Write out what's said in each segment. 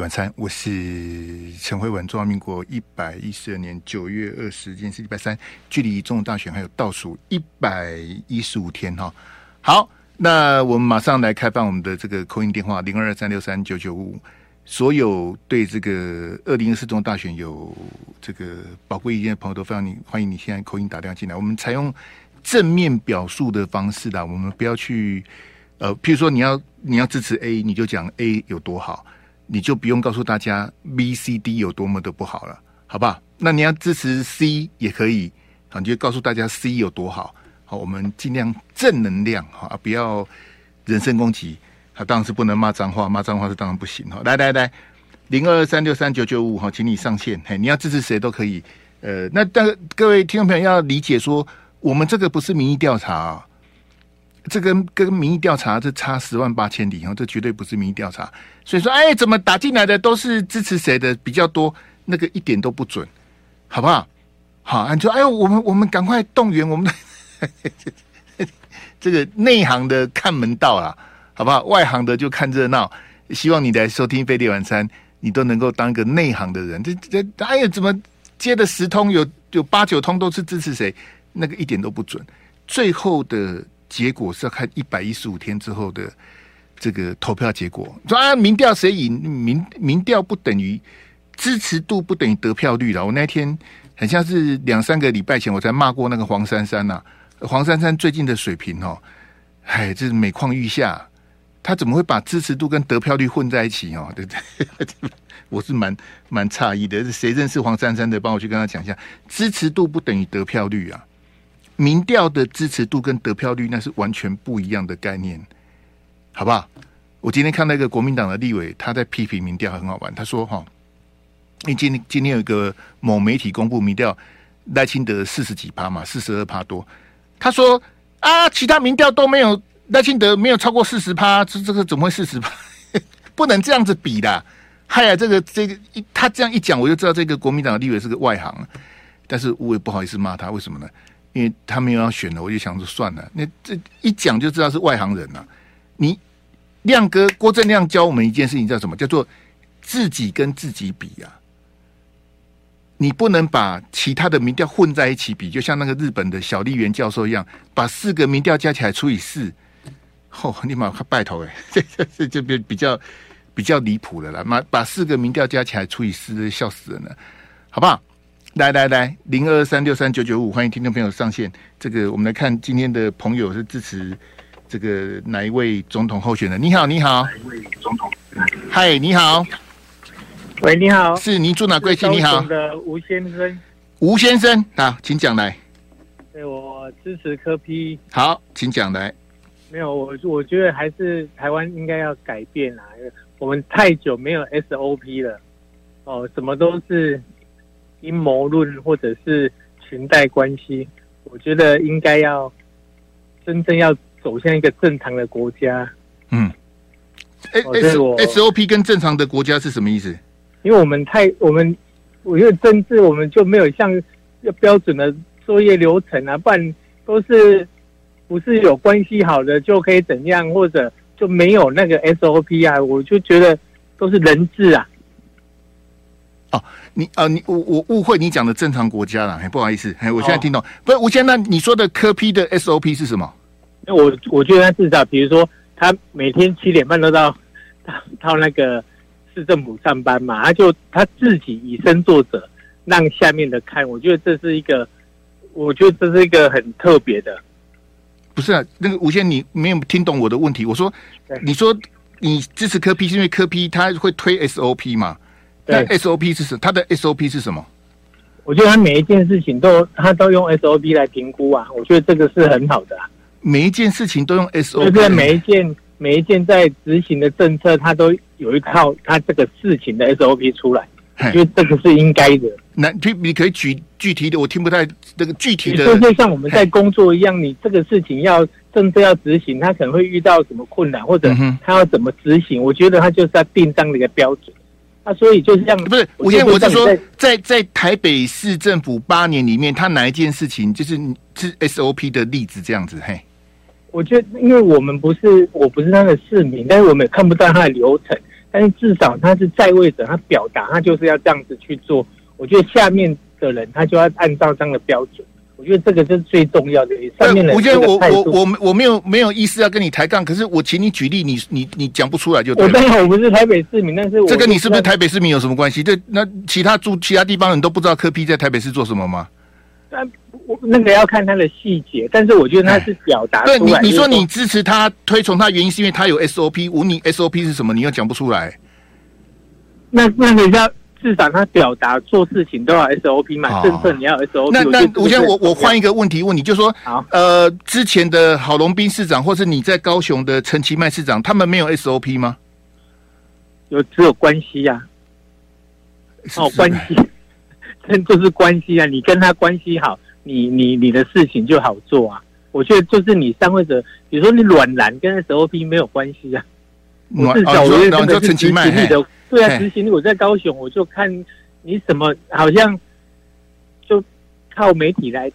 晚餐，我是陈慧文。中华民国一百一十二年九月二十，今天是礼拜三，距离总统大选还有倒数一百一十五天哈。好，那我们马上来开放我们的这个口音电话零二二三六三九九五。所有对这个二零二四总统大选有这个宝贵意见的朋友，都非常你欢迎你现在口音打电话进来。我们采用正面表述的方式的，我们不要去呃，譬如说你要你要支持 A，你就讲 A 有多好。你就不用告诉大家 B、C、D 有多么的不好了，好吧？那你要支持 C 也可以，好，你就告诉大家 C 有多好。好，我们尽量正能量哈，不要人身攻击。他当然是不能骂脏话，骂脏话是当然不行哈。来来来，零二三六三九九五哈，请你上线。嘿，你要支持谁都可以。呃，那但各位听众朋友要理解说，我们这个不是民意调查啊。这跟跟民意调查这差十万八千里哦，这绝对不是民意调查。所以说，哎，怎么打进来的都是支持谁的比较多？那个一点都不准，好不好？好，你说，哎呦，我们我们赶快动员我们的 这个内行的看门道啊，好不好？外行的就看热闹。希望你来收听飞碟晚餐，你都能够当个内行的人。这这，哎呀，怎么接的十通有有八九通都是支持谁？那个一点都不准。最后的。结果是要看一百一十五天之后的这个投票结果。说啊，民调谁赢？民民调不等于支持度，不等于得票率了。我那天很像是两三个礼拜前，我才骂过那个黄珊珊呐、啊。黄珊珊最近的水平哦，哎，这是每况愈下。他怎么会把支持度跟得票率混在一起哦？对不对？我是蛮蛮诧异的。谁认识黄珊珊的？帮我去跟他讲一下，支持度不等于得票率啊。民调的支持度跟得票率那是完全不一样的概念，好不好？我今天看到一个国民党的立委，他在批评民调很好玩。他说：“哈，因为今天今天有一个某媒体公布民调，赖清德四十几趴嘛，四十二趴多。他说啊，其他民调都没有赖清德没有超过四十趴，这这个怎么会四十趴？不能这样子比的。嗨呀，这个这个一他这样一讲，我就知道这个国民党的立委是个外行。但是我也不好意思骂他，为什么呢？”因为他没有要选了，我就想说算了。那这一讲就知道是外行人了，你亮哥郭正亮教我们一件事情，叫什么？叫做自己跟自己比啊。你不能把其他的民调混在一起比，就像那个日本的小笠原教授一样，把四个民调加起来除以四。哦，你妈快拜托 哎，这这这就比比较比较离谱了了。妈把四个民调加起来除以四，笑死人了，好不好？来来来，零二三六三九九五，欢迎听众朋友上线。这个我们来看今天的朋友是支持这个哪一位总统候选人？你好，你好，哪一位总统？嗨，你好，喂，你好，是您住哪贵姓？你好，的吴先生，吴先生，好，请讲来。对，我支持柯 P。好，请讲来。没有，我我觉得还是台湾应该要改变啊，因为我们太久没有 SOP 了，哦，什么都是。阴谋论或者是裙带关系，我觉得应该要真正要走向一个正常的国家。嗯，S S O P 跟正常的国家是什么意思？因为我们太我们，我觉得政治我们就没有像标准的作业流程啊，不然都是不是有关系好的就可以怎样，或者就没有那个 S O P 啊？我就觉得都是人治啊。哦，你啊、呃，你我我误会你讲的正常国家了，不好意思，我现在听懂，哦、不是吴先生，那你说的科批的 SOP 是什么？那我我觉得他至少，比如说他每天七点半都到到到那个市政府上班嘛，他就他自己以身作则，让下面的看，我觉得这是一个，我觉得这是一个很特别的。不是啊，那个吴先生，你没有听懂我的问题。我说，你说你支持科批是因为科批他会推 SOP 嘛？对 SOP 是什么？他的 SOP 是什么？我觉得他每一件事情都他都用 SOP 来评估啊，我觉得这个是很好的、啊。每一件事情都用 SOP，就是每一件每一件在执行的政策，他都有一套他这个事情的 SOP 出来，因为这个是应该的。那你你可以举具体的，我听不太这个具体的。就就像我们在工作一样，你这个事情要政策要执行，他可能会遇到什么困难，或者他要怎么执行？我觉得他就是要定这样的一个标准。啊，所以就是这样，不是吴先生，我是说，在在台北市政府八年里面，他哪一件事情就是是 SOP 的例子这样子？嘿，我觉得，因为我们不是，我不是他的市民，但是我们也看不到他的流程，但是至少他是在位者，他表达他就是要这样子去做。我觉得下面的人他就要按照这样的标准。我觉得这个就是最重要的。上面的我觉得我我我我没有没有意思要跟你抬杠，可是我请你举例，你你你讲不出来就对了。我当然我不是台北市民，但是我这跟你是不是台北市民有什么关系？这那其他住其他地方人都不知道柯 P 在台北市做什么吗？但我那个要看他的细节，但是我觉得他是表达。对你你说你支持他推崇他原因是因为他有 SOP，我问你 SOP 是什么？你又讲不出来。那那你要。至少他表达做事情都要 SOP 嘛，政策你要 SOP。那那我先我我换一个问题问你，就说呃，之前的郝龙斌市长，或是你在高雄的陈其迈市长，他们没有 SOP 吗？有，只有关系呀、啊。哦，关系，这就是关系啊！你跟他关系好，你你你的事情就好做啊。我觉得就是你上位者，比如说你软蓝跟 SOP 没有关系啊。我是小刘，那个陈其迈的。对啊，执行力我在高雄，我就看你怎么好像就靠媒体来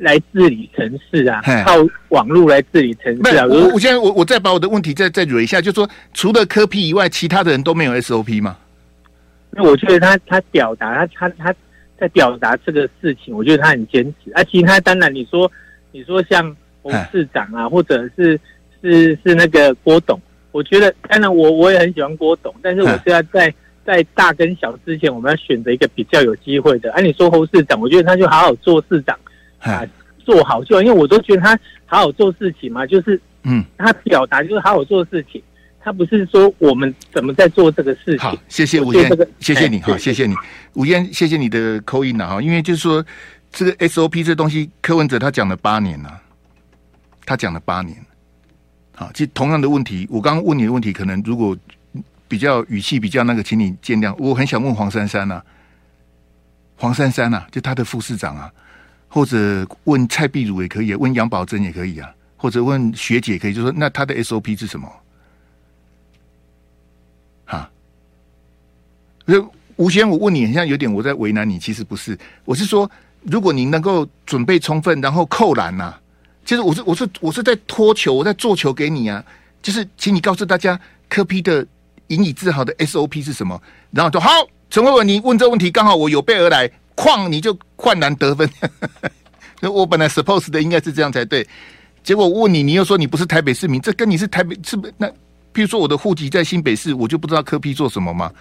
来治理城市啊，靠网络来治理城市啊。我我现在我我再把我的问题再再捋一下，就是说除了科批以外，其他的人都没有 SOP 吗？那我觉得他他表达他他他在表达这个事情，我觉得他很坚持。啊，其他当然你说你说像洪市长啊，或者是是是那个郭董。我觉得，当然我我也很喜欢郭董，但是我是要在在大跟小之前，我们要选择一个比较有机会的。按、啊、你说侯市长，我觉得他就好好做市长啊，做好就好，因为我都觉得他好好做事情嘛，就是嗯，他表达就是好好做事情，他不是说我们怎么在做这个事情。好，谢谢吴嫣，谢谢你，好，谢谢你，吴嫣，谢谢你的口音了哈，因为就是说这个 SOP 这东西，柯文哲他讲了八年了，他讲了八年。好，其实同样的问题，我刚刚问你的问题，可能如果比较语气比较那个，请你见谅。我很想问黄珊珊呐、啊，黄珊珊呐、啊，就他的副市长啊，或者问蔡碧如也可以，问杨宝珍也可以啊，或者问学姐也可以，就说那他的 SOP 是什么？哈，就吴先，我问你，好像有点我在为难你，其实不是，我是说，如果你能够准备充分，然后扣篮呐。其实我是我是我是在托球，我在做球给你啊！就是请你告诉大家，柯 P 的引以自豪的 SOP 是什么？然后就好，陈慧文，你问这问题刚好我有备而来，哐你就换篮得分。所 以我本来 suppose 的应该是这样才对，结果问你，你又说你不是台北市民，这跟你是台北是不？那譬如说我的户籍在新北市，我就不知道柯 P 做什么嘛？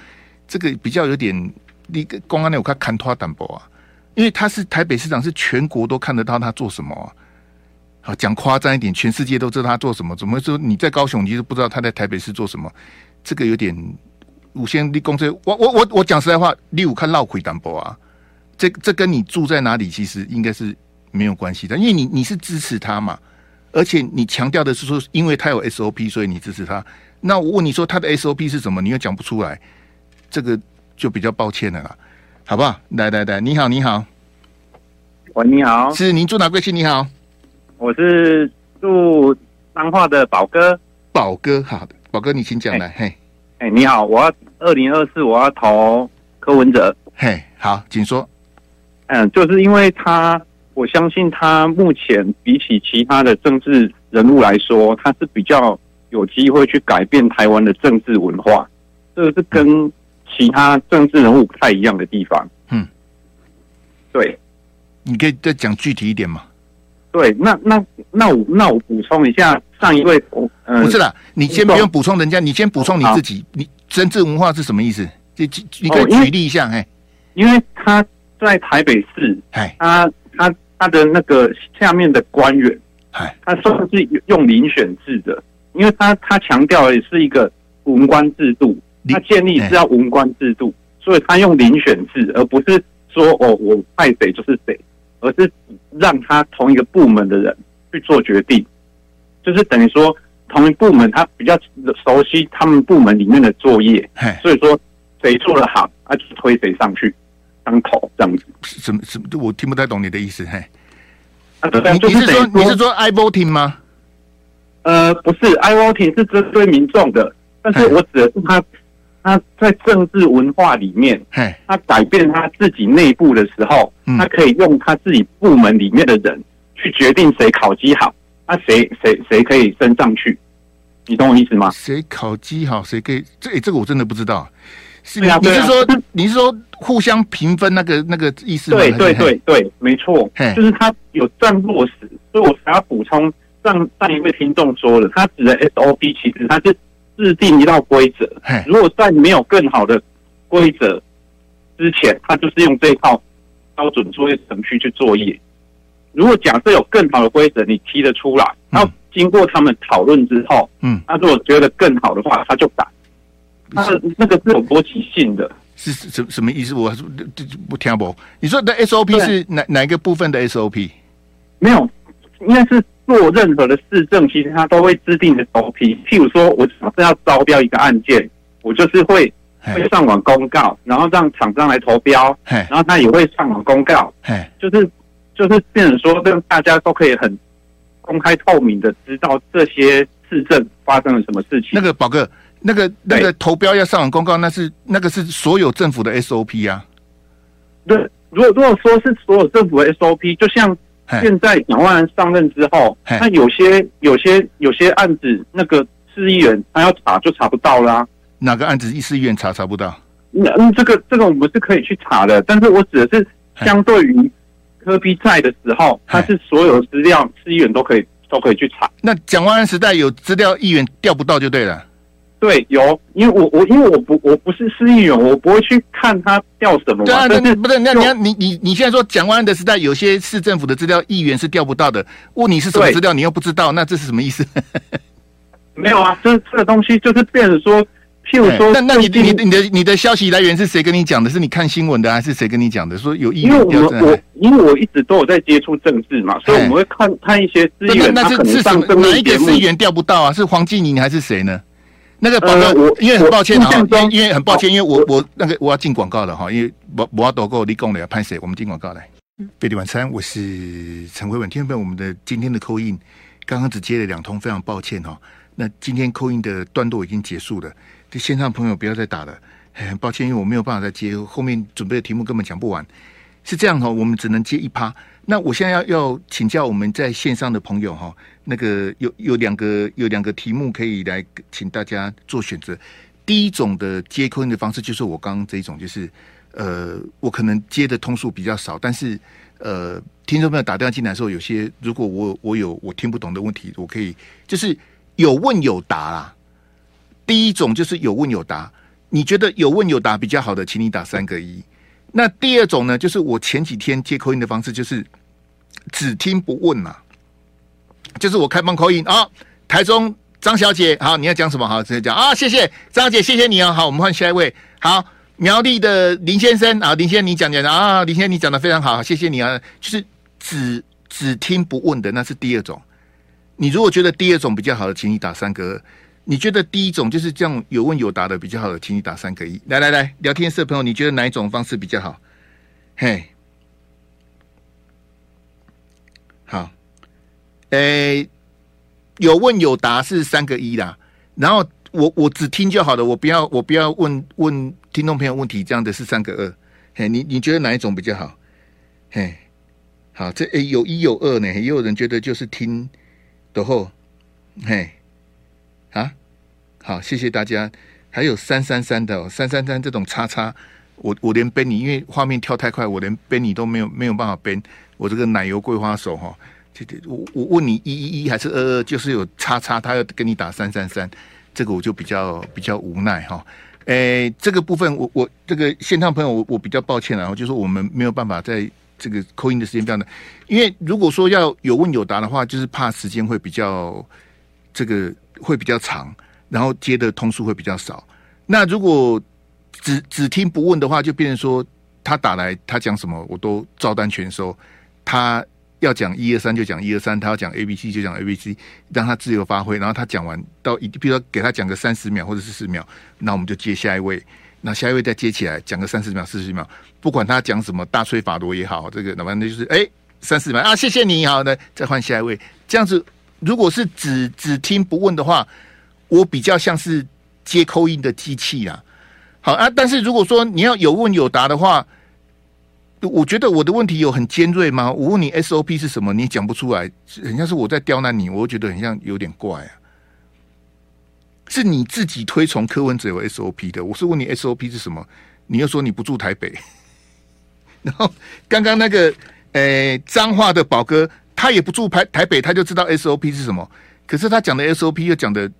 这个比较有点，你公安那我看看拖单薄啊，因为他是台北市长，是全国都看得到他做什么。好，讲夸张一点，全世界都知道他做什么。怎么说你在高雄，你就不知道他在台北市做什么？这个有点，五先立功。这我我我我讲实在话，你有看闹鬼淡薄啊？这这跟你住在哪里其实应该是没有关系的，因为你你是支持他嘛，而且你强调的是说，因为他有 SOP，所以你支持他。那我问你说他的 SOP 是什么？你又讲不出来，这个就比较抱歉了啦，好不好？来来来，你好，你好，喂，你好，是您住哪贵姓？你好。我是住彰化的宝哥，宝哥，好的，宝哥，你请讲来，嘿，哎，你好，我要二零二四，我要投柯文哲，嘿，好，请说，嗯，就是因为他，我相信他目前比起其他的政治人物来说，他是比较有机会去改变台湾的政治文化，这个是跟其他政治人物不太一样的地方，嗯，对，你可以再讲具体一点吗？对，那那那我那我补充一下，上一位，嗯，不是啦，你先不用补充人家，你先补充你自己，你政治文化是什么意思？就你可以举例一下，哎，因为他在台北市，哎，他他他的那个下面的官员，哎，他算是用遴选制的，因为他他强调的是一个文官制度，他建立是要文官制度，所以他用遴选制，而不是说哦，我派谁就是谁。而是让他同一个部门的人去做决定，就是等于说同一部门他比较熟悉他们部门里面的作业，所以说谁做的好，他就推谁上去当头这样子。什么什么？我听不太懂你的意思。嘿，啊，对，你是说你是说 i voting 吗？呃，不是，i voting 是针对民众的，但是我指的是他。他在政治文化里面，他改变他自己内部的时候，他可以用他自己部门里面的人去决定谁考绩好，那，谁谁谁可以升上去。你懂我意思吗？谁考绩好，谁可以？这、欸，这个我真的不知道。是啊，你是说你是说互相评分那个那个意思吗？对对对对，没错，就是他有这样落实，所以我才要补充。上上一位听众说了，他指的 SOP 其实他是制定一套规则。如果在没有更好的规则之前，他就是用这套标准作业程序去作业。如果假设有更好的规则，你提得出来，然后经过他们讨论之后，嗯，他如果觉得更好的话，他就改。他的那个是有逻辑性的，是什什么意思？我不不听不。你说的 SOP 是哪哪一个部分的 SOP？没有，应该是。做任何的市政，其实他都会制定的 SOP。譬如说，我假设要招标一个案件，我就是会会上网公告，然后让厂商来投标，然后他也会上网公告，就是就是变成说，让大家都可以很公开透明的知道这些市政发生了什么事情。那个宝哥，那个那个投标要上网公告，那是那个是所有政府的 SOP 啊。对，如果如果说是所有政府的 SOP，就像。现在蒋万安上任之后，那有些有些有些案子，那个市议员他要查就查不到啦、啊。哪个案子市议员查查不到？那嗯，这个这个我们是可以去查的，但是我指的是相对于科比在的时候，他是所有资料市议员都可以都可以去查。那蒋万安时代有资料议员调不到就对了。对，有，因为我我因为我不我不是市议员，我不会去看他调什么。对啊，那那不是那你要你你你现在说蒋万安的时代，有些市政府的资料议员是调不到的，问你是什么资料，你又不知道，那这是什么意思？没有啊，这这个东西就是变成说，譬如说，那那你你你的你的消息来源是谁跟你讲的？是你看新闻的，还是谁跟你讲的？说有议员调？因为我我因为我一直都有在接触政治嘛，所以我们会看看一些资源，那是是什么？哪一个市议员调不到啊？是黄继宁还是谁呢？那个宝哥，因为很抱歉啊，因为很抱歉，因为我我那个我要进广告了哈，因为我我要躲过立功的要拍谁？我们进广告来。飞碟晚餐，我是陈慧文。听众朋友，我们的今天的 call in 刚刚只接了两通，非常抱歉哈。那今天 call in 的段落已经结束了，这线上朋友不要再打了，很抱歉，因为我没有办法再接，后面准备的题目根本讲不完。是这样哈，我们只能接一趴。那我现在要要请教我们在线上的朋友哈，那个有有两个有两个题目可以来请大家做选择。第一种的接 call in 的方式就是我刚刚这一种，就是呃，我可能接的通数比较少，但是呃，听众朋友打电话进来的时候，有些如果我我有我听不懂的问题，我可以就是有问有答啦。第一种就是有问有答，你觉得有问有答比较好的，请你打三个一。那第二种呢，就是我前几天接 call in 的方式，就是只听不问嘛，就是我开放口音啊，台中张小姐，好，你要讲什么？好，直接讲啊，谢谢张姐，谢谢你啊，好，我们换下一位，好，苗栗的林先生啊，林先生你讲讲啊，林先生你讲的非常好，谢谢你啊，就是只只听不问的，那是第二种。你如果觉得第二种比较好的，请你打三个二。你觉得第一种就是这样有问有答的比较好的，请你打三个一。来来来，聊天室的朋友，你觉得哪一种方式比较好？嘿，好，诶、有问有答是三个一啦。然后我我只听就好了，我不要我不要问问听众朋友问题，这样的是三个二。嘿，你你觉得哪一种比较好？嘿，好，这诶、有一有二呢，也有人觉得就是听的后，嘿。啊，好，谢谢大家。还有三三三的，三三三这种叉叉，我我连编你，因为画面跳太快，我连编你都没有没有办法编。我这个奶油桂花手哈，这这我我问你一一一还是二二，就是有叉叉，他要跟你打三三三，这个我就比较比较无奈哈。诶，这个部分我我这个线上朋友我我比较抱歉啊，就是我们没有办法在这个扣音的时间这样的，因为如果说要有问有答的话，就是怕时间会比较这个。会比较长，然后接的通数会比较少。那如果只只听不问的话，就变成说他打来他讲什么我都照单全收。他要讲一二三就讲一二三，他要讲 A B C 就讲 A B C，让他自由发挥。然后他讲完到一，比如说给他讲个三十秒或者是四十秒，那我们就接下一位。那下一位再接起来讲个三十秒四十秒，不管他讲什么大吹法罗也好，这个那反正就是哎三十秒啊，谢谢你好，那再换下一位，这样子。如果是只只听不问的话，我比较像是接 call in 的机器啦。好啊，但是如果说你要有问有答的话，我觉得我的问题有很尖锐吗？我问你 SOP 是什么，你讲不出来，很像是我在刁难你，我觉得很像有点怪啊。是你自己推崇柯文哲有 SOP 的。我是问你 SOP 是什么？你又说你不住台北。然后刚刚那个诶彰化的宝哥，他也不住台台北，他就知道 SOP 是什么。可是他讲的 SOP 又讲的，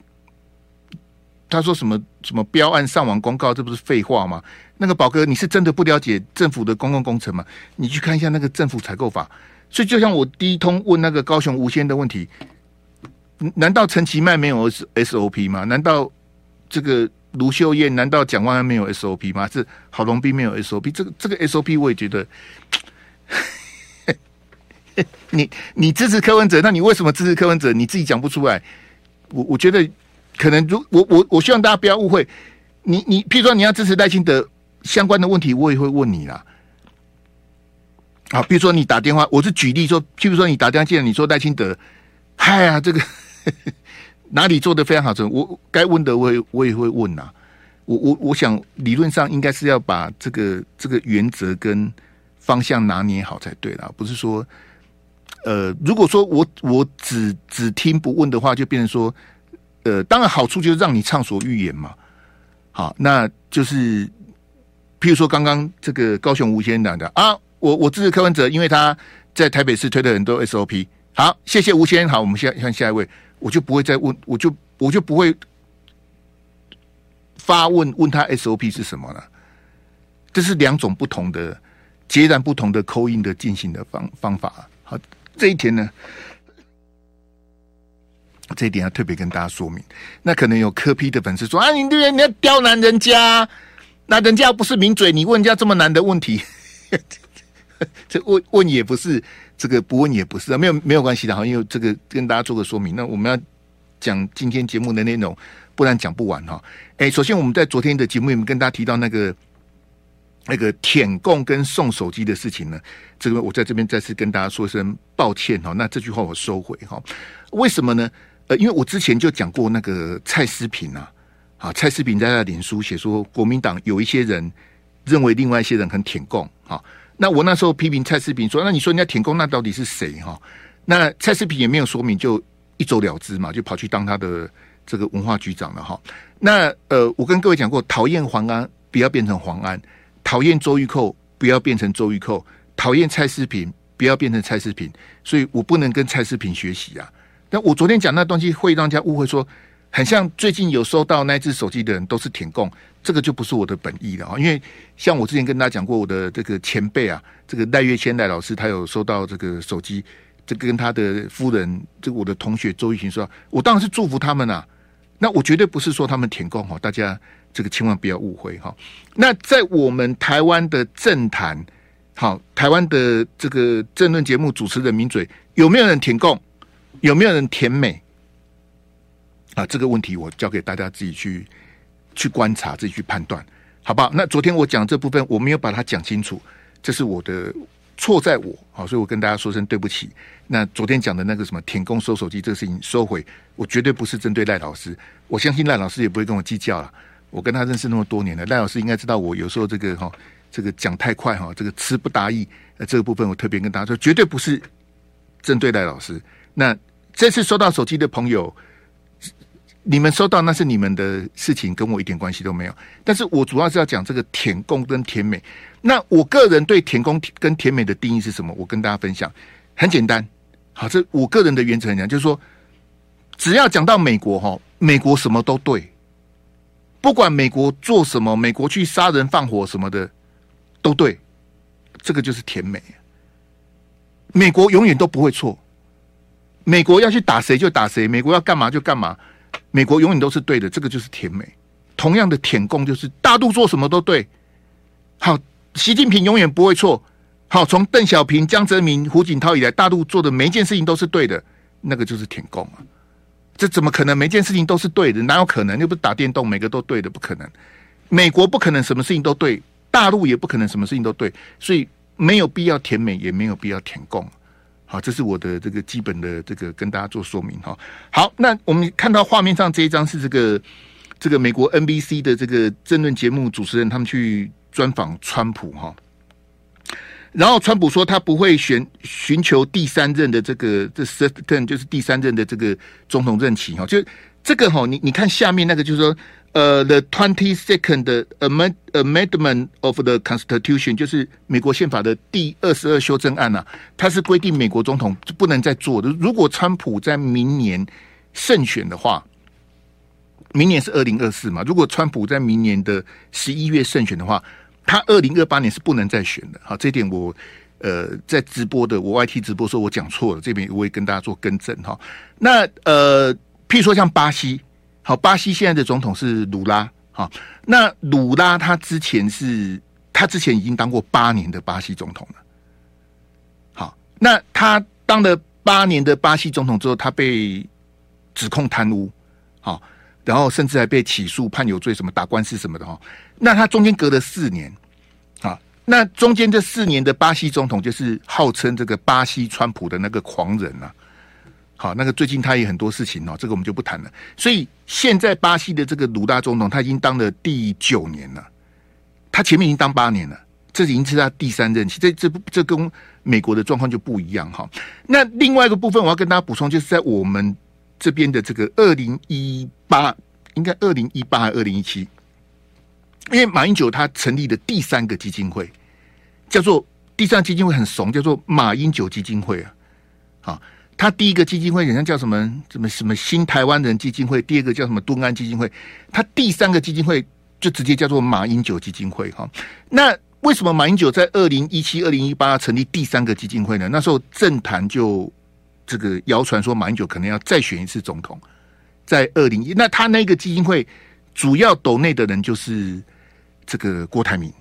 他说什么什么标案上网公告，这不是废话吗？那个宝哥，你是真的不了解政府的公共工程吗？你去看一下那个政府采购法。所以就像我第一通问那个高雄无线的问题，难道陈其迈没有 SOP 吗？难道这个？卢秀燕难道蒋万安没有 SOP 吗？是郝龙斌没有 SOP？这个这个 SOP 我也觉得，你你支持柯文哲，那你为什么支持柯文哲？你自己讲不出来。我我觉得可能如我我我希望大家不要误会。你你譬如说你要支持赖清德相关的问题，我也会问你啦。好，比如说你打电话，我是举例说，譬如说你打电话进来，你说赖清德，嗨呀，这个。哪里做得非常好？我该问的我也我也会问呐、我我我想理论上应该是要把这个这个原则跟方向拿捏好才对啦。不是说，呃，如果说我我只只听不问的话，就变成说，呃，当然好处就是让你畅所欲言嘛。好，那就是譬如说刚刚这个高雄吴先生讲的啊，我我支持柯文哲，因为他在台北市推的很多 SOP。好，谢谢吴先生。好，我们现在看下一位。我就不会再问，我就我就不会发问问他 SOP 是什么了。这是两种不同的、截然不同的 call in 的进行的方方法。好，这一天呢，这一点要特别跟大家说明。那可能有磕批的粉丝说啊，你对你要刁难人家，那人家又不是名嘴，你问人家这么难的问题，这问问也不是。这个不问也不是啊，没有没有关系的哈，因为这个跟大家做个说明。那我们要讲今天节目的内容，不然讲不完哈。哎，首先我们在昨天的节目里面跟大家提到那个那个舔供跟送手机的事情呢，这个我在这边再次跟大家说声抱歉哈。那这句话我收回哈。为什么呢？呃，因为我之前就讲过那个蔡思平啊，啊，蔡思平在他的脸书写说，国民党有一些人认为另外一些人很舔共哈。那我那时候批评蔡思平说：“那你说人家舔共，那到底是谁哈？”那蔡思平也没有说明，就一走了之嘛，就跑去当他的这个文化局长了哈。那呃，我跟各位讲过，讨厌黄安不要变成黄安，讨厌周玉蔻不要变成周玉蔻，讨厌蔡思平不要变成蔡思平，所以我不能跟蔡思平学习啊。但我昨天讲那东西会让人家误会说，很像最近有收到那只手机的人都是舔供。这个就不是我的本意了啊，因为像我之前跟大家讲过，我的这个前辈啊，这个赖月谦赖老师，他有收到这个手机，这跟他的夫人，这个我的同学周玉琴说，我当然是祝福他们啊。那我绝对不是说他们舔供哈，大家这个千万不要误会哈。那在我们台湾的政坛，好，台湾的这个政论节目主持人名嘴，有没有人舔供？有没有人甜美？啊，这个问题我交给大家自己去。去观察，自己去判断，好不好？那昨天我讲这部分，我没有把它讲清楚，这是我的错，在我好，所以我跟大家说声对不起。那昨天讲的那个什么舔共收手机这个事情收回，我绝对不是针对赖老师，我相信赖老师也不会跟我计较了。我跟他认识那么多年了，赖老师应该知道我有时候这个哈，这个讲太快哈，这个词不达意，那这个部分我特别跟大家说，绝对不是针对赖老师。那这次收到手机的朋友。你们收到那是你们的事情，跟我一点关系都没有。但是我主要是要讲这个舔共跟舔美。那我个人对舔共跟舔美的定义是什么？我跟大家分享，很简单。好，这我个人的原则很简单，就是说，只要讲到美国哈，美国什么都对，不管美国做什么，美国去杀人放火什么的都对，这个就是甜美。美国永远都不会错，美国要去打谁就打谁，美国要干嘛就干嘛。美国永远都是对的，这个就是舔美。同样的舔共就是大陆做什么都对。好，习近平永远不会错。好，从邓小平、江泽民、胡锦涛以来，大陆做的每一件事情都是对的，那个就是舔共啊。这怎么可能每件事情都是对的？哪有可能？又不是打电动，每个都对的，不可能。美国不可能什么事情都对，大陆也不可能什么事情都对，所以没有必要舔美，也没有必要舔共。好，这是我的这个基本的这个跟大家做说明哈。好，那我们看到画面上这一张是这个这个美国 NBC 的这个政论节目主持人，他们去专访川普哈。然后川普说他不会选寻求第三任的这个这 third term 就是第三任的这个总统任期哈。就这个哈，你你看下面那个，就是说，呃，the twenty second amendment of the Constitution，就是美国宪法的第二十二修正案啊，它是规定美国总统就不能再做的。如果川普在明年胜选的话，明年是二零二四嘛？如果川普在明年的十一月胜选的话，他二零二八年是不能再选的。好，这点我呃在直播的我 YT 直播说我讲错了，这边我会跟大家做更正哈。那呃。譬如说像巴西，好，巴西现在的总统是鲁拉，好，那鲁拉他之前是，他之前已经当过八年的巴西总统了，好，那他当了八年的巴西总统之后，他被指控贪污，好，然后甚至还被起诉判有罪，什么打官司什么的哈，那他中间隔了四年，啊，那中间这四年的巴西总统就是号称这个巴西川普的那个狂人啊。好，那个最近他也很多事情哦，这个我们就不谈了。所以现在巴西的这个鲁拉总统，他已经当了第九年了，他前面已经当八年了，这已经是他第三任期。这这这跟美国的状况就不一样哈。那另外一个部分，我要跟大家补充，就是在我们这边的这个二零一八，应该二零一八还二零一七？因为马英九他成立的第三个基金会，叫做第三基金会很怂，叫做马英九基金会啊，好。他第一个基金会人家叫什么什么什么新台湾人基金会，第二个叫什么东安基金会，他第三个基金会就直接叫做马英九基金会哈。那为什么马英九在二零一七、二零一八成立第三个基金会呢？那时候政坛就这个谣传说马英九可能要再选一次总统，在二零一，那他那个基金会主要斗内的人就是这个郭台铭。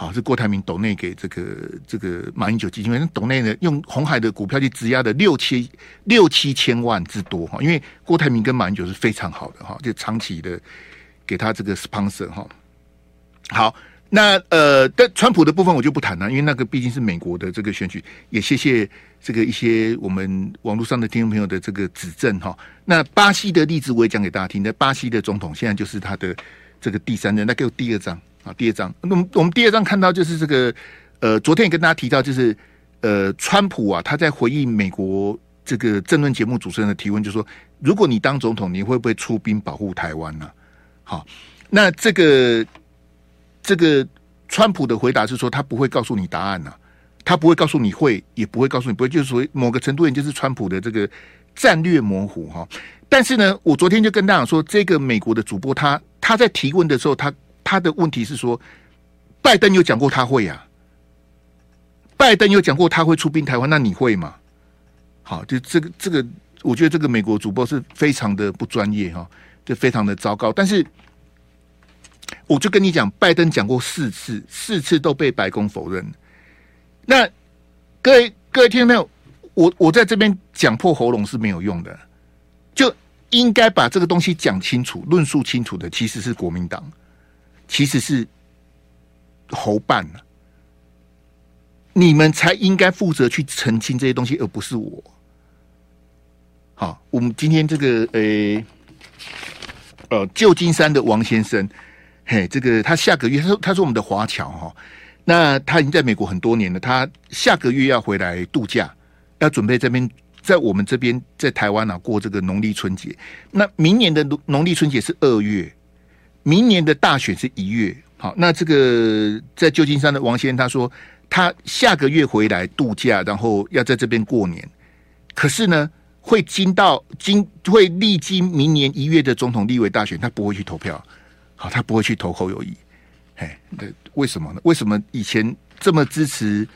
好，是郭台铭斗内给这个这个马英九基金会，那斗内呢用红海的股票去质押的六七六七千万之多哈，因为郭台铭跟马英九是非常好的哈，就长期的给他这个 sponsor 哈。好，那呃，但川普的部分我就不谈了，因为那个毕竟是美国的这个选举，也谢谢这个一些我们网络上的听众朋友的这个指正哈。那巴西的例子我也讲给大家听，那巴西的总统现在就是他的这个第三任，那给我第二张。第二章，那么我们第二章看到就是这个，呃，昨天也跟大家提到，就是呃，川普啊，他在回应美国这个政论节目主持人的提问，就说，如果你当总统，你会不会出兵保护台湾呢？好，那这个这个川普的回答是说，他不会告诉你答案呐，他不会告诉你会，也不会告诉你不会，就是说某个程度也就是川普的这个战略模糊哈。但是呢，我昨天就跟大家说，这个美国的主播他他在提问的时候，他。他的问题是说，拜登有讲过他会呀、拜登有讲过他会出兵台湾，那你会吗？好，就这个这个，我觉得这个美国主播是非常的不专业哈，就非常的糟糕。但是，我就跟你讲，拜登讲过四次，四次都被白宫否认。那各位各位听到没有？我我在这边讲破喉咙是没有用的，就应该把这个东西讲清楚、论述清楚的，其实是国民党。其实是侯办了，你们才应该负责去澄清这些东西，而不是我。好，我们今天这个呃呃旧金山的王先生，嘿，这个他下个月他说他说我们的华侨哈，那他已经在美国很多年了，他下个月要回来度假，要准备这边在我们这边在台湾啊过这个农历春节。那明年的农农历春节是二月。明年的大选是一月，好，那这个在旧金山的王先生他说，他下个月回来度假，然后要在这边过年，可是呢，会经到经会历经明年一月的总统立委大选，他不会去投票，好，他不会去投侯友宜，哎，为什么呢？为什么以前这么支持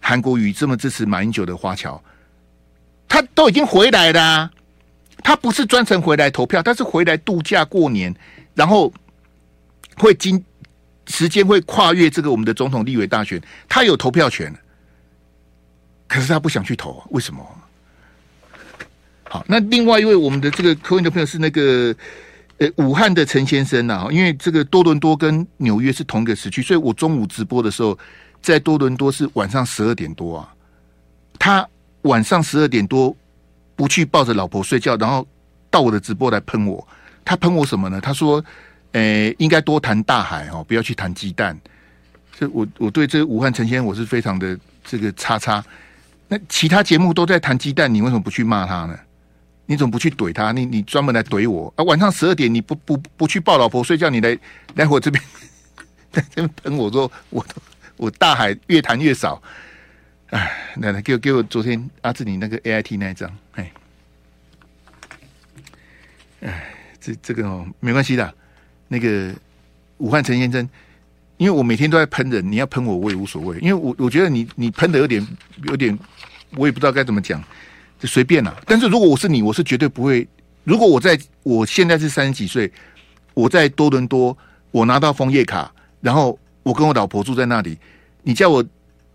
韩国瑜，这么支持马英九的华侨，他都已经回来了，他不是专程回来投票，他是回来度假过年，然后。会经时间会跨越这个我们的总统立委大选，他有投票权，可是他不想去投，为什么？好，那另外一位我们的这个科员的朋友是那个呃武汉的陈先生啊，因为这个多伦多跟纽约是同一个时区，所以我中午直播的时候在多伦多是晚上十二点多啊，他晚上十二点多不去抱着老婆睡觉，然后到我的直播来喷我，他喷我什么呢？他说。诶、应该多谈大海哦，不要去谈鸡蛋。这我我对这武汉陈先生我是非常的这个叉叉。那其他节目都在谈鸡蛋，你为什么不去骂他呢？你怎么不去怼他？你你专门来怼我啊？晚上十二点你不不不去抱老婆睡觉，你来来我这边 在这边喷我说我我大海越谈越少。哎，来来给我给我昨天阿志你那个 A I T 那一张，哎，哎，这这个哦没关系的，那个武汉陈先生，因为我每天都在喷人，你要喷我我也无所谓，因为我我觉得你你喷的有点有点，我也不知道该怎么讲。就随便啦，但是如果我是你，我是绝对不会。如果我在我现在是三十几岁，我在多伦多，我拿到枫叶卡，然后我跟我老婆住在那里，你叫我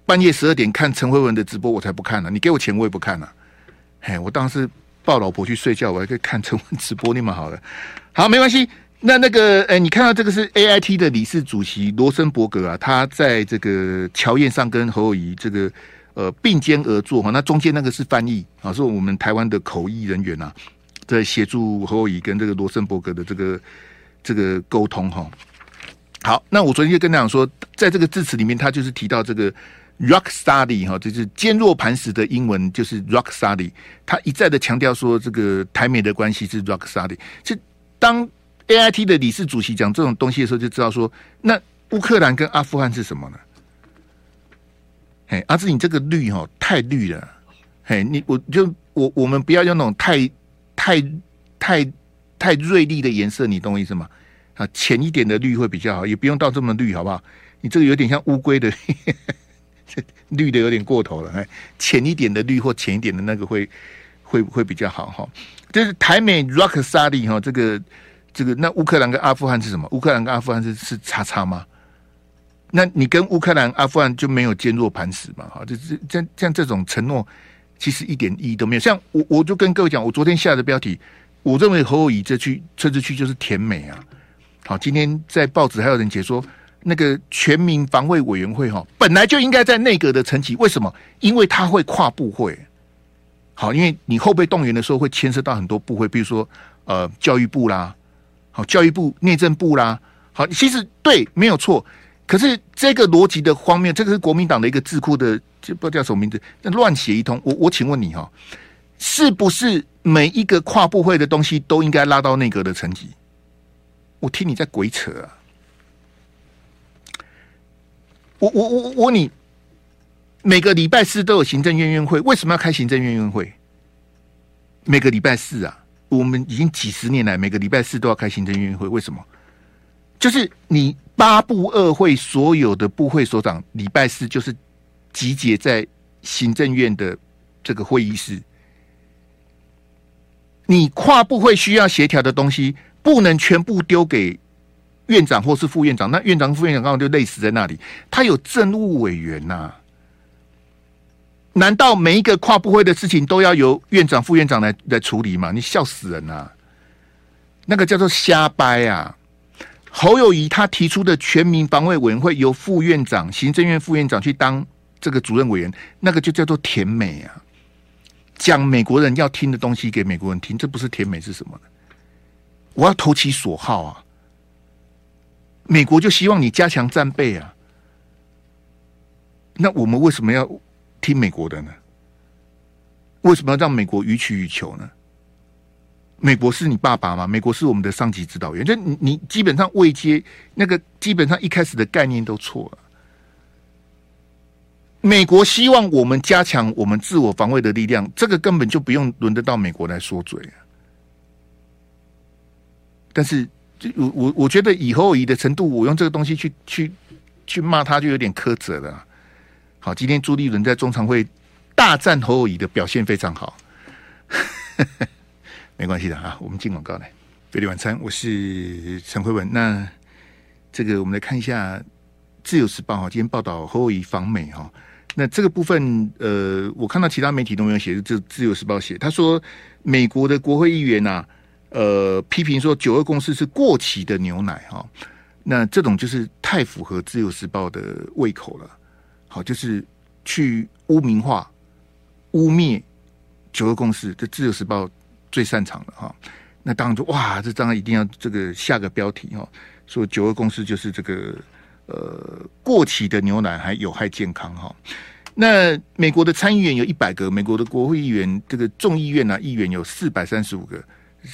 半夜十二点看陈慧文的直播，我才不看呢。你给我钱，我也不看了。嘿，我当时抱老婆去睡觉，我还可以看陈文直播，那么好了。好，没关系。那那个，哎，你看到这个是 AIT 的理事主席罗森伯格啊，他在这个乔宴上跟侯友宜这个。呃，并肩而坐哈，那中间那个是翻译啊，是我们台湾的口译人员、啊，在协助侯友宜跟这个罗森伯格的这个这个沟通哈。好，那我昨天就跟他讲说，在这个致辞里面，他就是提到这个 rock study 哈，就是坚若磐石的英文就是 rock study，他一再的强调说，这个台美的关系是 rock study，。就当 AIT 的理事主席讲这种东西的时候，就知道说，那乌克兰跟阿富汗是什么呢？哎，阿志，你这个绿哦，太绿了。嘿，你我就我我们不要用那种太太太太锐利的颜色，你懂我意思吗？啊，浅一点的绿会比较好，也不用到这么绿，好不好？你这个有点像乌龟的，绿的有点过头了。哎，浅一点的绿或浅一点的那个会会会比较好哈。就是台美 Rock s t a d y 哈，这个这个那乌克兰跟阿富汗是什么？乌克兰跟阿富汗是是叉叉吗？那你跟乌克兰、阿富汗就没有坚若磐石嘛？哈，这是像像这种承诺，其实一点意义都没有。像我，我就跟各位讲，我昨天下的标题，我认为侯友宜这区这支区就是甜美啊。好，今天在报纸还有人解说，那个全民防卫委员会哈，本来就应该在内阁的层级，为什么？因为他会跨部会。好，因为你后备动员的时候会牵涉到很多部会，比如说呃教育部啦，好教育部、内政部啦，好，其实对，没有错。可是这个逻辑的荒谬，这个是国民党的一个智库的，这不知道叫什么名字，那乱写一通。我我请问你哈、哦，是不是每一个跨部会的东西都应该拉到内阁的层级？我听你在鬼扯啊！我我我我你，每个礼拜四都有行政院院会，为什么要开行政院院会？每个礼拜四啊，我们已经几十年来每个礼拜四都要开行政院会，为什么？就是你。八部二会所有的部会所长礼拜四就是集结在行政院的这个会议室。你跨部会需要协调的东西，不能全部丢给院长或是副院长。那院长、副院长刚好就累死在那里。他有政务委员呐、难道每一个跨部会的事情都要由院长、副院长来来处理吗？你笑死人呐！那个叫做瞎掰啊！侯友宜他提出的全民防卫委员会由副院长、行政院副院长去当这个主任委员，那个就叫做甜美啊！讲美国人要听的东西给美国人听，这不是甜美是什么呢？我要投其所好啊！美国就希望你加强战备啊！那我们为什么要听美国的呢？为什么要让美国予取予求呢？美国是你爸爸吗？美国是我们的上级指导员，就你，你基本上未接那个，基本上一开始的概念都错了。美国希望我们加强我们自我防卫的力量，这个根本就不用轮得到美国来说嘴啊。但是，我我我觉得以后以的程度，我用这个东西去去去骂他，就有点苛责了。好，今天朱立伦在中常会大战侯友宜的表现非常好。没关系的啊，我们进广告来。飞利晚餐，我是陈慧文。那这个我们来看一下《自由时报》哈，今天报道侯友宜访美哈。那这个部分，呃，我看到其他媒体都没有写，就《自由时报》写，他说美国的国会议员呐、啊，呃，批评说九二共识是过期的牛奶哈。那这种就是太符合《自由时报》的胃口了。好，就是去污名化、污蔑九二共识这《自由时报》。最擅长的哈，那当然就哇，这当然一定要这个下个标题哈，说九二共识就是这个呃过期的牛奶还有害健康哈。那美国的参议员有一百个，美国的国会议员这个众议院啊，议员有四百三十五个，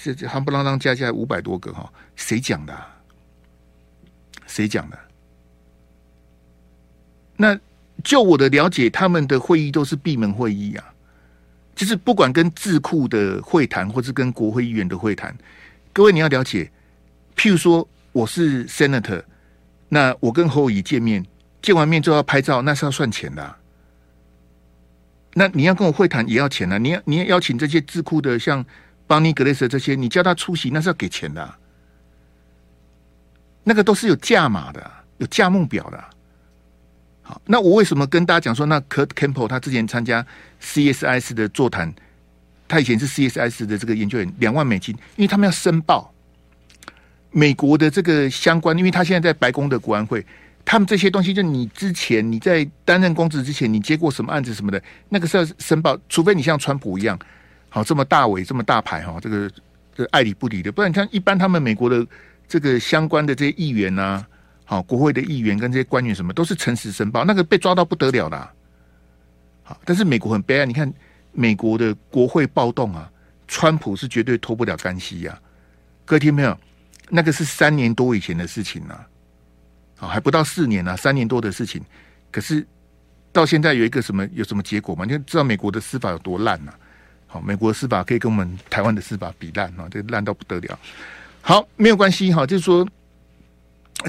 这这夯不啷当加起来五百多个哈，谁讲的？谁讲的？那就我的了解，他们的会议都是闭门会议啊，就是不管跟智库的会谈，或是跟国会议员的会谈，各位你要了解，譬如说我是 Senator，那我跟侯乙见面。见完面就要拍照，那是要算钱的。那你要跟我会谈也要钱啊！你要你要邀请这些智库的，像邦尼格雷斯这些，你叫他出席，那是要给钱的。那个都是有价码的，有价目表的。那我为什么跟大家讲说，那 Kurt Campbell 他之前参加 CSIS 的座谈，他以前是 CSIS 的这个研究员，两万美金，因为他们要申报美国的这个相关，因为他现在在白宫的国安会。他们这些东西，就你之前你在担任公职之前，你接过什么案子什么的，那个是要申报，除非你像川普一样，好这么大伟这么大牌哈，这个这爱理不理的，不然你看一般他们美国的这个相关的这些议员呐、啊，好国会的议员跟这些官员什么都是诚实申报，那个被抓到不得了啦、好，但是美国很悲哀，你看美国的国会暴动啊，川普是绝对脱不了干系呀、各位听没有？那个是三年多以前的事情啊。啊，还不到四年呢、三年多的事情，可是到现在有一个什么有什么结果吗？你就知道美国的司法有多烂呐、啊？好，美国的司法可以跟我们台湾的司法比烂啊，这烂到不得了。好，没有关系哈，就是说，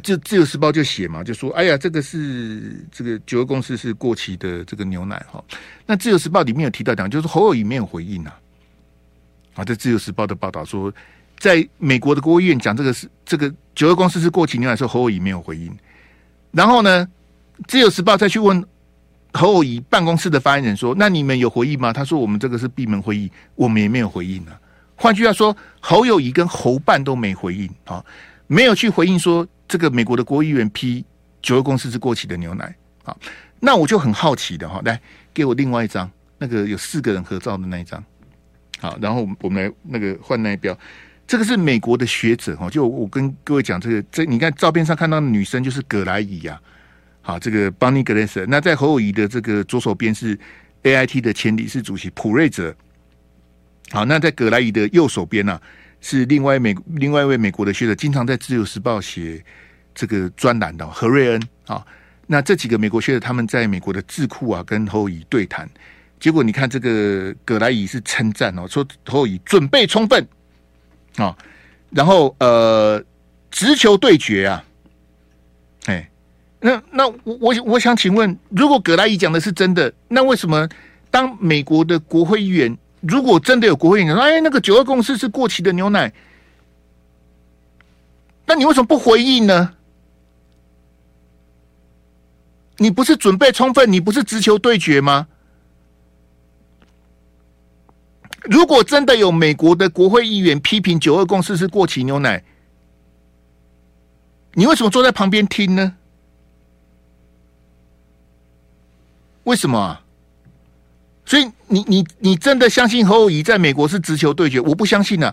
就自由时报就写嘛，就说，哎呀，这个是这个九二公司是过期的这个牛奶哈。那自由时报里面有提到讲，就是侯友宜没有回应呐。啊，这自由时报的报道说。在美国的国务院讲这个是这个九二公司是过期牛奶的时候，侯友宜没有回应。然后呢，自由时报再去问侯友宜办公室的发言人说：“那你们有回应吗？”他说：“我们这个是闭门会议，我们也没有回应啊。”换句话说，侯友宜跟侯办都没回应啊，没有去回应说这个美国的国议员批九二共识是过期的牛奶啊。那我就很好奇的哈，来给我另外一张那个有四个人合照的那一张。好，然后我们来那个换那一标。这个是美国的学者哈，就我跟各位讲这个，这你看照片上看到的女生就是葛莱仪呀，好，这个邦尼格雷瑟。那在侯友宜的这个左手边是 AIT 的前理事主席普瑞泽，好，那在葛莱仪的右手边呢、啊、是另外美另外一位美国的学者，经常在自由时报写这个专栏的何瑞恩啊。那这几个美国学者他们在美国的智库啊跟侯乙对谈，结果你看这个葛莱仪是称赞哦，说侯乙准备充分。啊、然后呃，直球对决啊，哎，那那我我我想请问，如果葛莱仪讲的是真的，那为什么当美国的国会议员如果真的有国会议员说，哎，那个九二共识是过期的牛奶，那你为什么不回应呢？你不是准备充分，你不是直球对决吗？如果真的有美国的国会议员批评九二共识是过期牛奶，你为什么坐在旁边听呢？为什么啊？所以你你你真的相信侯友谊在美国是直球对决？我不相信啊！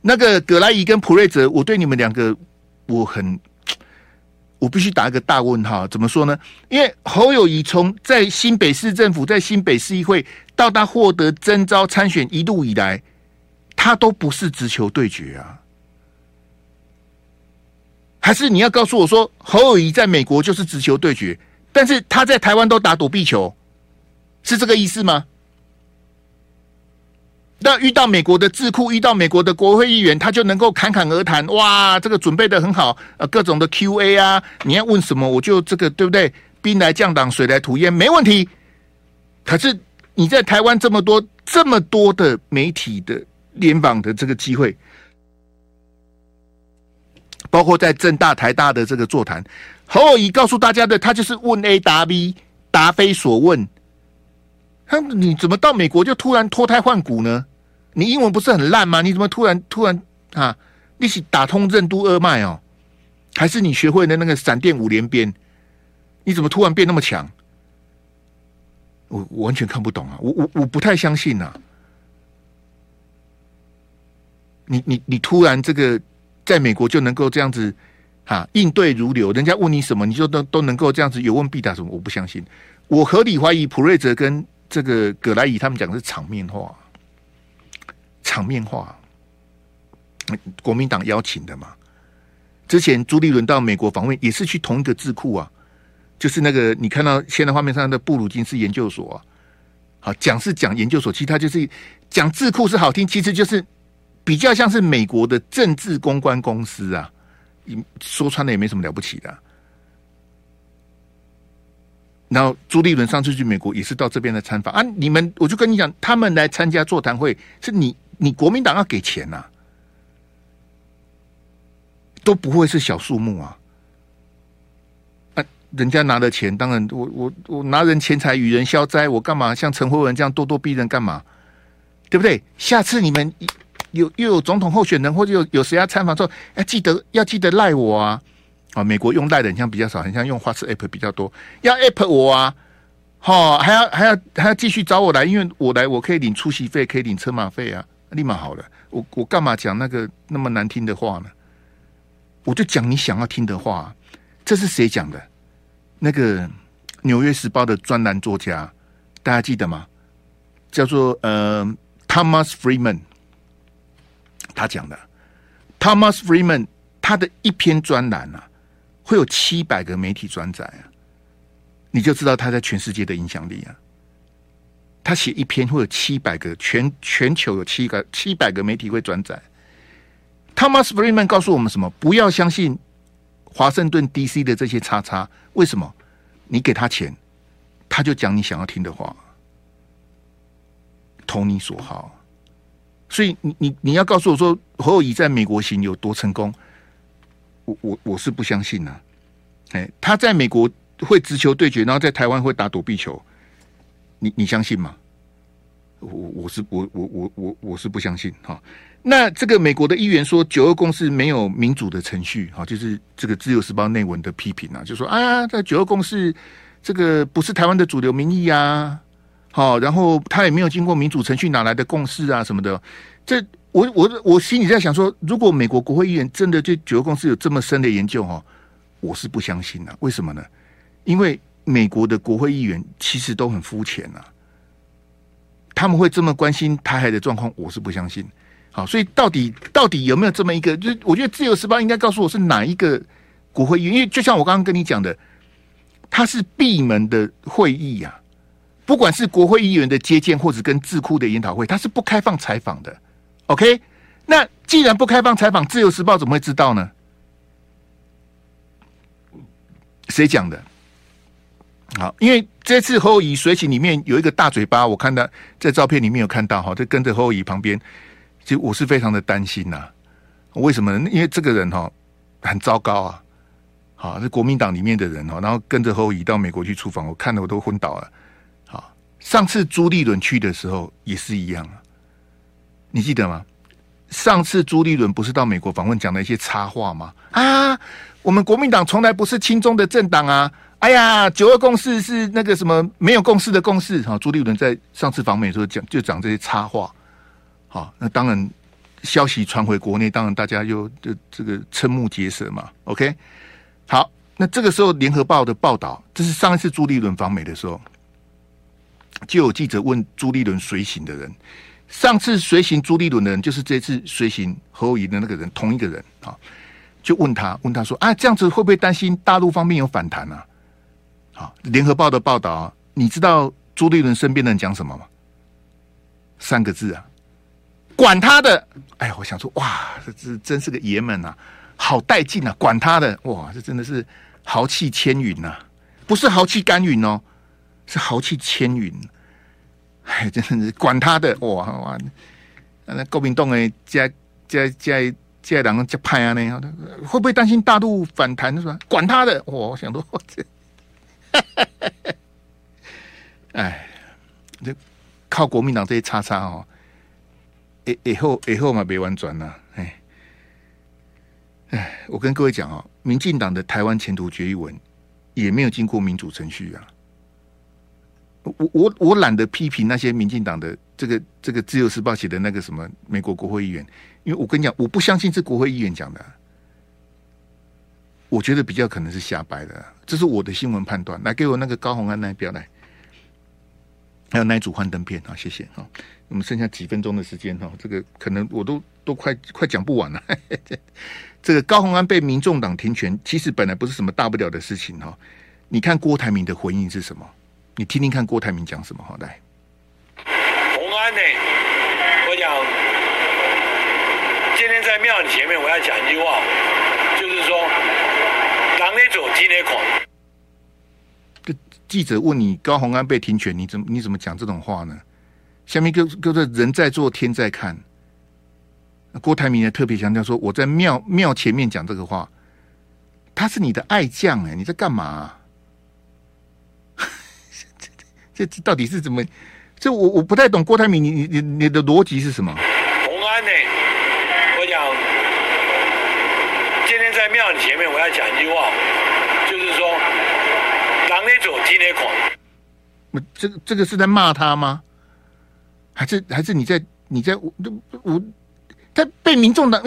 那个葛莱仪跟普瑞泽，我对你们两个我很，我必须打一个大问号。怎么说呢？因为侯友谊从在新北市政府，在新北市议会。到他获得征召参选一路以来，他都不是直球对决啊？还是你要告诉我说侯友谊在美国就是直球对决，但是他在台湾都打躲避球，是这个意思吗？那遇到美国的智库，遇到美国的国会议员，他就能够侃侃而谈，哇，这个准备的很好，呃，各种的 Q&A 啊，你要问什么，我就这个对不对？兵来将挡，水来土掩，没问题。可是。你在台湾这么多这么多的媒体的联访的这个机会，包括在政大、台大的这个座谈，侯友宜告诉大家的，他就是问 A 答 B，答非所问。他你怎么到美国就突然脱胎换骨呢？你英文不是很烂吗？你怎么突然突然啊？一起打通任督二脉哦？还是你学会了那个闪电五连鞭？你怎么突然变那么强？我我完全看不懂啊！我我我不太相信呐、啊！你你你突然这个在美国就能够这样子哈、啊、应对如流，人家问你什么你就都都能够这样子有问必答什么？我不相信，我合理怀疑普瑞泽跟这个葛莱仪他们讲的是场面话，场面话。国民党邀请的嘛？之前朱立伦到美国访问也是去同一个智库啊，就是那个你看到现在画面上的布鲁金斯研究所啊。好，讲是讲研究所，其他就是讲智库是好听，其实就是比较像是美国的政治公关公司啊。说穿了也没什么了不起的。然后朱立伦上次去美国也是到这边来参访啊。你们我就跟你讲，他们来参加座谈会，是你你国民党要给钱呐、啊。都不会是小数目啊！啊，人家拿的钱，当然我我我拿人钱财与人消灾，我干嘛像陈慧文这样咄咄逼人干嘛？对不对？下次你们有又有总统候选人或者有有谁要参访，说哎，记得要记得赖我啊！啊，美国用赖的很像比较少，很像用花式 app 比较多，要 App 我啊！好，还要还要还要继续找我来，因为我来我可以领出席费，可以领车马费啊！立马好了，我我干嘛讲那个那么难听的话呢？我就讲你想要听的话，这是谁讲的？那个《纽约时报》的专栏作家，大家记得吗？叫做呃，Thomas Friedman，他讲的。Thomas Friedman 他的一篇专栏啊，会有七百个媒体转载啊，你就知道他在全世界的影响力啊。他写一篇会有七百个，全全球有七个七百个媒体会转载。Thomas Friedman 告诉我们什么？不要相信华盛顿 DC 的这些叉叉。为什么？你给他钱，他就讲你想要听的话，投你所好。所以你你你要告诉我说侯友宜在美国行有多成功，我我我是不相信呐、啊。哎，他在美国会直球对决，然后在台湾会打躲避球，你你相信吗？我我是我我我我我是不相信哈。那这个美国的议员说九二共识没有民主的程序，哈，就是这个自由时报内文的批评啊，就说啊，在九二共识这个不是台湾的主流民意啊，好，然后他也没有经过民主程序，哪来的共识啊什么的？这我我我心里在想说，如果美国国会议员真的对九二共识有这么深的研究哈，我是不相信的。为什么呢？因为美国的国会议员其实都很肤浅呐，他们会这么关心台海的状况，我是不相信。好，所以到底到底有没有这么一个？就我觉得《自由时报》应该告诉我是哪一个国会议员，因为就像我刚刚跟你讲的，它是闭门的会议呀、啊，不管是国会议员的接见或者跟智库的研讨会，它是不开放采访的。OK，那既然不开放采访，《自由时报》怎么会知道呢？谁讲的？好，因为这次侯友宜随行里面有一个大嘴巴，我看到在照片里面有看到哈，就跟着侯友宜旁边。其实我是非常的担心呐、啊，为什么？因为这个人哈很糟糕啊，好，是国民党里面的人哈，然后跟着侯友宜到美国去出访，我看的我都昏倒了。好，上次朱立伦去的时候也是一样啊，你记得吗？上次朱立伦不是到美国访问讲了一些插话吗？啊，我们国民党从来不是亲中的政党啊！哎呀，九二共识是那个什么没有共识的共识。哈，朱立伦在上次访美的时候讲就讲这些插话。好，那当然，消息传回国内，当然大家又就这个瞠目结舌嘛。OK，好，那这个时候联合报的报道，这是上一次朱立伦访美的时候，就有记者问朱立伦随行的人，上次随行朱立伦的人就是这次随行何友宜的那个人，同一个人啊，就问他问他说啊，这样子会不会担心大陆方面有反弹啊？联合报的报道，你知道朱立伦身边的人讲什么吗？三个字啊。管他的！哎呀，我想说，哇，这这真是个爷们呐，好带劲啊！管他的，哇，这真的是豪气千云呐，不是豪气干云哦，是豪气千云。哎，真的是管他的，哇哇！那国民党诶，加加加加两个加派啊，那样的会不会担心大陆反弹是吧？管他的，哇！我想说，这，哎，这靠国民党这些叉叉哦。以以后以后嘛，别玩转了。哎，哎，我跟各位讲哦，民进党的台湾前途决议文也没有经过民主程序啊。我我我懒得批评那些民进党的这个这个自由时报写的那个什么美国国会议员，因为我跟你讲，我不相信是国会议员讲的。我觉得比较可能是瞎掰的，这是我的新闻判断。来，给我那个高虹安那一标来。还有那一组幻灯片啊，谢谢啊。我们剩下几分钟的时间哈，这个可能我都都快快讲不完了。这个高虹安被民众党停权，其实本来不是什么大不了的事情哈。你看郭台铭的回应是什么？你听听看郭台铭讲什么？好，来。虹安呢？我讲，今天在庙里前面，我要讲一句话，就是说，党内走，今天狂。这记者问你高虹安被停权，你怎么你怎么讲这种话呢？下面就就是人在做天在看，郭台铭也特别强调说，我在庙庙前面讲这个话，他是你的爱将哎、欸，你在干嘛、啊？这这到底是怎么？这我我不太懂郭台铭，你你你你的逻辑是什么？洪安呢？我讲，今天在庙前面，我要讲一句话，就是说，狼那种今天狂。我这个这个是在骂他吗？还是还是你在你在我我他被民众党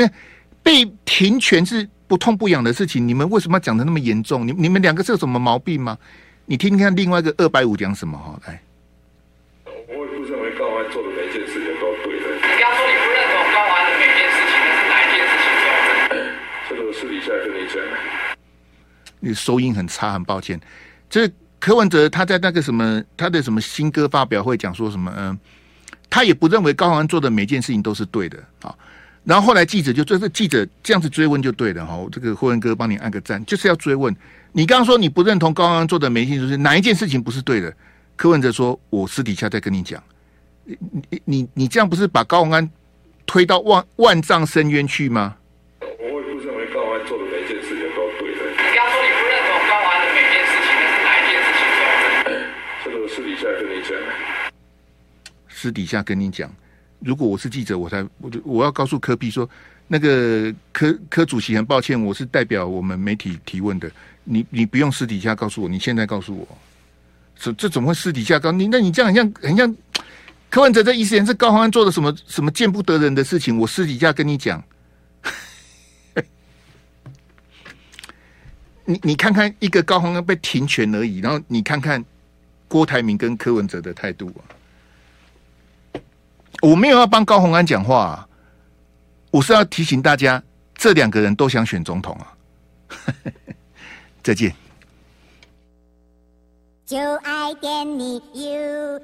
被停权是不痛不痒的事情，你们为什么要讲的那么严重？你你们两个是有什么毛病吗？你听听看另外一个二百五讲什么哈？来，我也不认为高安做的每一件事情都对的。你刚说你不认同高安的每件事情，那是哪一件事情？这个我私底下跟你讲。你收音很差，很抱歉。这柯文哲他在那个什么他的什么新歌发表会讲说什么嗯。他也不认为高虹安做的每件事情都是对的啊，然后后来记者就这个记者这样子追问就对了哈，这个霍文哥帮你按个赞，就是要追问。你刚刚说你不认同高虹安做的每件事情，哪一件事情不是对的？柯文哲说：“我私底下再跟你讲。”你你你你这样不是把高虹安推到万万丈深渊去吗？我也不认为高虹安做的每件事情都对的。你刚说你不认同高虹安的每件事情，那是哪一件事情？这个我私底下跟你讲。私底下跟你讲，如果我是记者，我才我就我要告诉柯 P 说，那个柯柯主席很抱歉，我是代表我们媒体提问的，你你不用私底下告诉我，你现在告诉我，这这怎么会私底下告你？那你这样很像很像柯文哲这意思，是高虹安做的什么什么见不得人的事情，我私底下跟你讲，你你看看一个高虹安被停权而已，然后你看看郭台铭跟柯文哲的态度啊。我没有要帮高鸿安讲话啊。我是要提醒大家这两个人都想选总统啊。再见。就爱点你 ufo